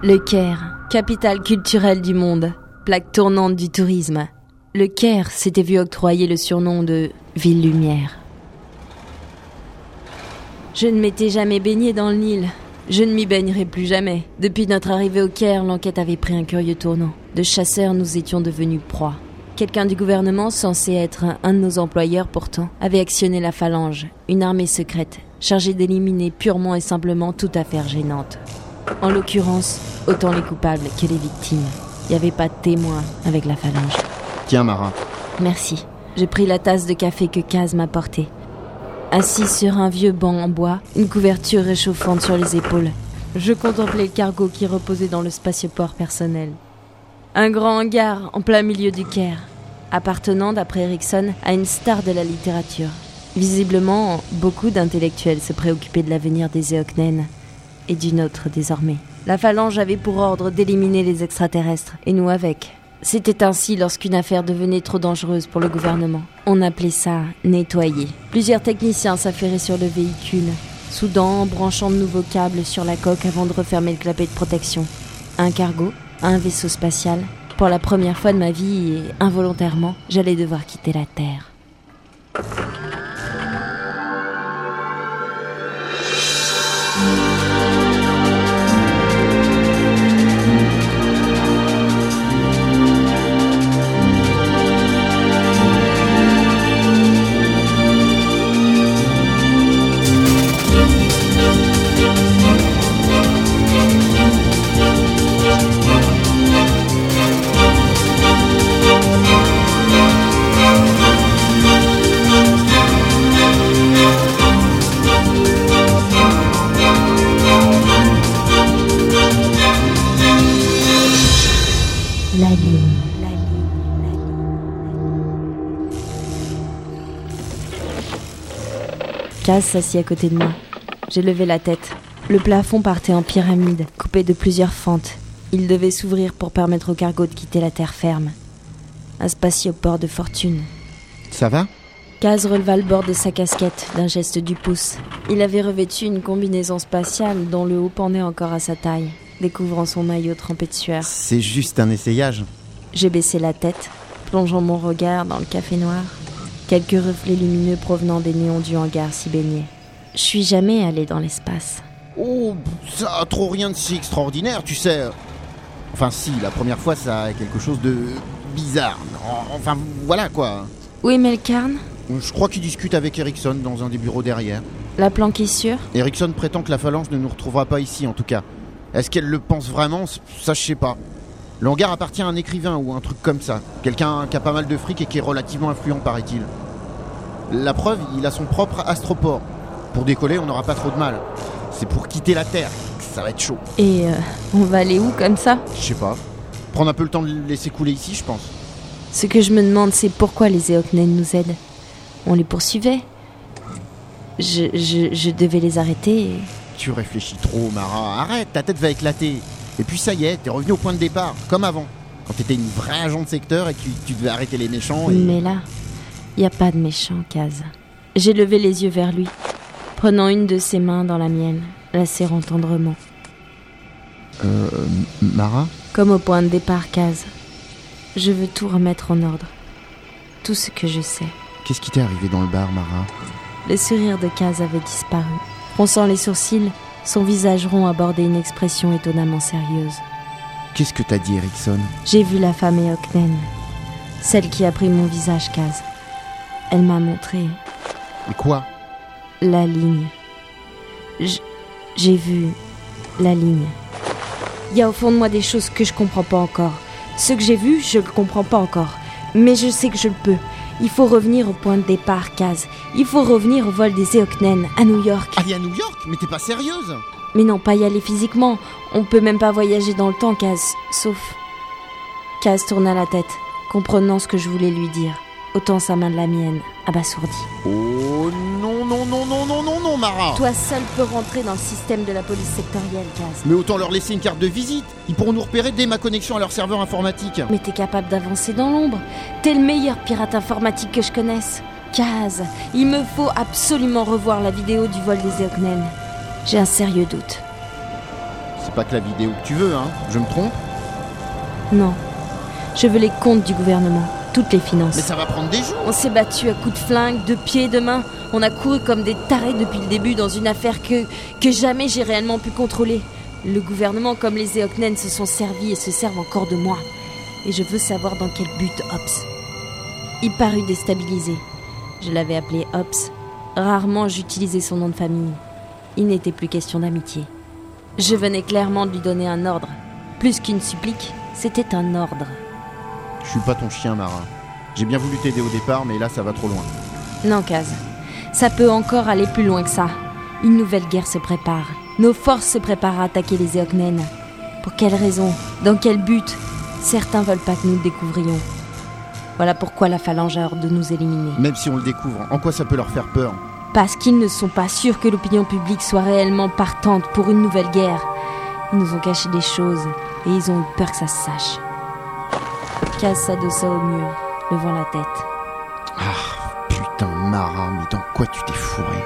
Le Caire, capitale culturelle du monde, plaque tournante du tourisme. Le Caire s'était vu octroyer le surnom de Ville Lumière. Je ne m'étais jamais baigné dans le Nil. Je ne m'y baignerai plus jamais. Depuis notre arrivée au Caire, l'enquête avait pris un curieux tournant. De chasseurs, nous étions devenus proies. Quelqu'un du gouvernement, censé être un de nos employeurs pourtant, avait actionné la phalange, une armée secrète, chargée d'éliminer purement et simplement toute affaire gênante. En l'occurrence, autant les coupables que les victimes. Il n'y avait pas de témoin avec la phalange. Tiens, Mara. Merci. J'ai pris la tasse de café que Kaz m'a portée. Assis sur un vieux banc en bois, une couverture réchauffante sur les épaules, je contemplais le cargo qui reposait dans le spatioport personnel. Un grand hangar en plein milieu du Caire, appartenant, d'après Erickson, à une star de la littérature. Visiblement, beaucoup d'intellectuels se préoccupaient de l'avenir des Eoknen, et du nôtre désormais. La phalange avait pour ordre d'éliminer les extraterrestres, et nous avec. C'était ainsi lorsqu'une affaire devenait trop dangereuse pour le gouvernement. On appelait ça nettoyer. Plusieurs techniciens s'affairaient sur le véhicule, soudant, branchant de nouveaux câbles sur la coque avant de refermer le clapet de protection. Un cargo, un vaisseau spatial. Pour la première fois de ma vie, et involontairement, j'allais devoir quitter la Terre. Kaz s'assit à côté de moi. J'ai levé la tête. Le plafond partait en pyramide, coupé de plusieurs fentes. Il devait s'ouvrir pour permettre au cargo de quitter la terre ferme. Un spatioport de fortune. Ça va? Kaz releva le bord de sa casquette d'un geste du pouce. Il avait revêtu une combinaison spatiale dont le haut pendait encore à sa taille, découvrant son maillot trempé de sueur. C'est juste un essayage. J'ai baissé la tête, plongeant mon regard dans le café noir. Quelques reflets lumineux provenant des néons du hangar s'y baignaient. Je suis jamais allée dans l'espace. Oh, ça a trop rien de si extraordinaire, tu sais. Enfin, si, la première fois, ça a quelque chose de bizarre. Enfin, voilà quoi. Où est Melkarn? Je crois qu'il discute avec Ericsson dans un des bureaux derrière. La planque est sûre? Ericsson prétend que la phalange ne nous retrouvera pas ici, en tout cas. Est-ce qu'elle le pense vraiment? Ça, je sais pas. Le hangar appartient à un écrivain ou un truc comme ça. Quelqu'un qui a pas mal de fric et qui est relativement influent, paraît-il. La preuve, il a son propre astroport. Pour décoller, on n'aura pas trop de mal. C'est pour quitter la Terre. Ça va être chaud. Et euh, on va aller où comme ça? Je sais pas. Prendre un peu le temps de le laisser couler ici, je pense. Ce que je me demande, c'est pourquoi les Eoknen nous aident. On les poursuivait. Je, je, je devais les arrêter et... Tu réfléchis trop, Mara. Arrête, ta tête va éclater. Et puis ça y est, t'es revenu au point de départ, comme avant. Quand t'étais une vraie agent de secteur et que tu, tu devais arrêter les méchants et... Mais là, il a pas de méchant, Kaz. J'ai levé les yeux vers lui, prenant une de ses mains dans la mienne, la serrant tendrement. Euh... Mara? Comme au point de départ, Kaz. Je veux tout remettre en ordre. Tout ce que je sais. Qu'est-ce qui t'est arrivé dans le bar, Mara? Le sourire de Kaz avait disparu. Fronçant les sourcils, son visage rond abordait une expression étonnamment sérieuse. Qu'est-ce que t'as dit, Erickson J'ai vu la femme Eoknen, celle qui a pris mon visage, Kaz. Elle m'a montré Et quoi? la ligne. J'ai vu la ligne. Il y a au fond de moi des choses que je comprends pas encore. Ce que j'ai vu, je le comprends pas encore. Mais je sais que je le peux. Il faut revenir au point de départ, Kaz. Il faut revenir au vol des Eoknen, à New York. Aller à New York Mais t'es pas sérieuse Mais non, pas y aller physiquement. On peut même pas voyager dans le temps, Kaz. Sauf. Kaz tourna la tête, comprenant ce que je voulais lui dire. Autant sa main de la mienne, abasourdie. Oh non, non, non, non, non, non, non, Mara Toi seul peux rentrer dans le système de la police sectorielle, Kaz. Mais autant leur laisser une carte de visite Ils pourront nous repérer dès ma connexion à leur serveur informatique Mais t'es capable d'avancer dans l'ombre. T'es le meilleur pirate informatique que je connaisse. Kaz, il me faut absolument revoir la vidéo du vol des Eoknen. J'ai un sérieux doute. c'est pas que la vidéo que tu veux, hein Je me trompe? Non. Je veux les comptes du gouvernement, toutes les finances. Mais ça va prendre des jours On s'est battu à coups de flingue, de pieds, de mains. On a couru comme des tarés depuis le début dans une affaire que, que jamais j'ai réellement pu contrôler. Le gouvernement comme les Eoknen se sont servis et se servent encore de moi. Et je veux savoir dans quel but Ops. Il parut déstabilisé. Je l'avais appelé Ops. Rarement j'utilisais son nom de famille. Il n'était plus question d'amitié. Je venais clairement de lui donner un ordre. Plus qu'une supplique, c'était un ordre. Je suis pas ton chien, Mara. J'ai bien voulu t'aider au départ, mais là ça va trop loin. Non, Kaz. Ça peut encore aller plus loin que ça. Une nouvelle guerre se prépare. Nos forces se préparent à attaquer les Eoknen. Pour quelle raison? Dans quel but? Certains veulent pas que nous le découvrions. Voilà pourquoi la phalange a hâte de nous éliminer. Même si on le découvre, en quoi ça peut leur faire peur? Parce qu'ils ne sont pas sûrs que l'opinion publique soit réellement partante pour une nouvelle guerre. Ils nous ont caché des choses et ils ont eu peur que ça se sache. Kaz s'adossa au mur, levant la tête. Ah, putain, Mara, mais dans quoi tu t'es fourré?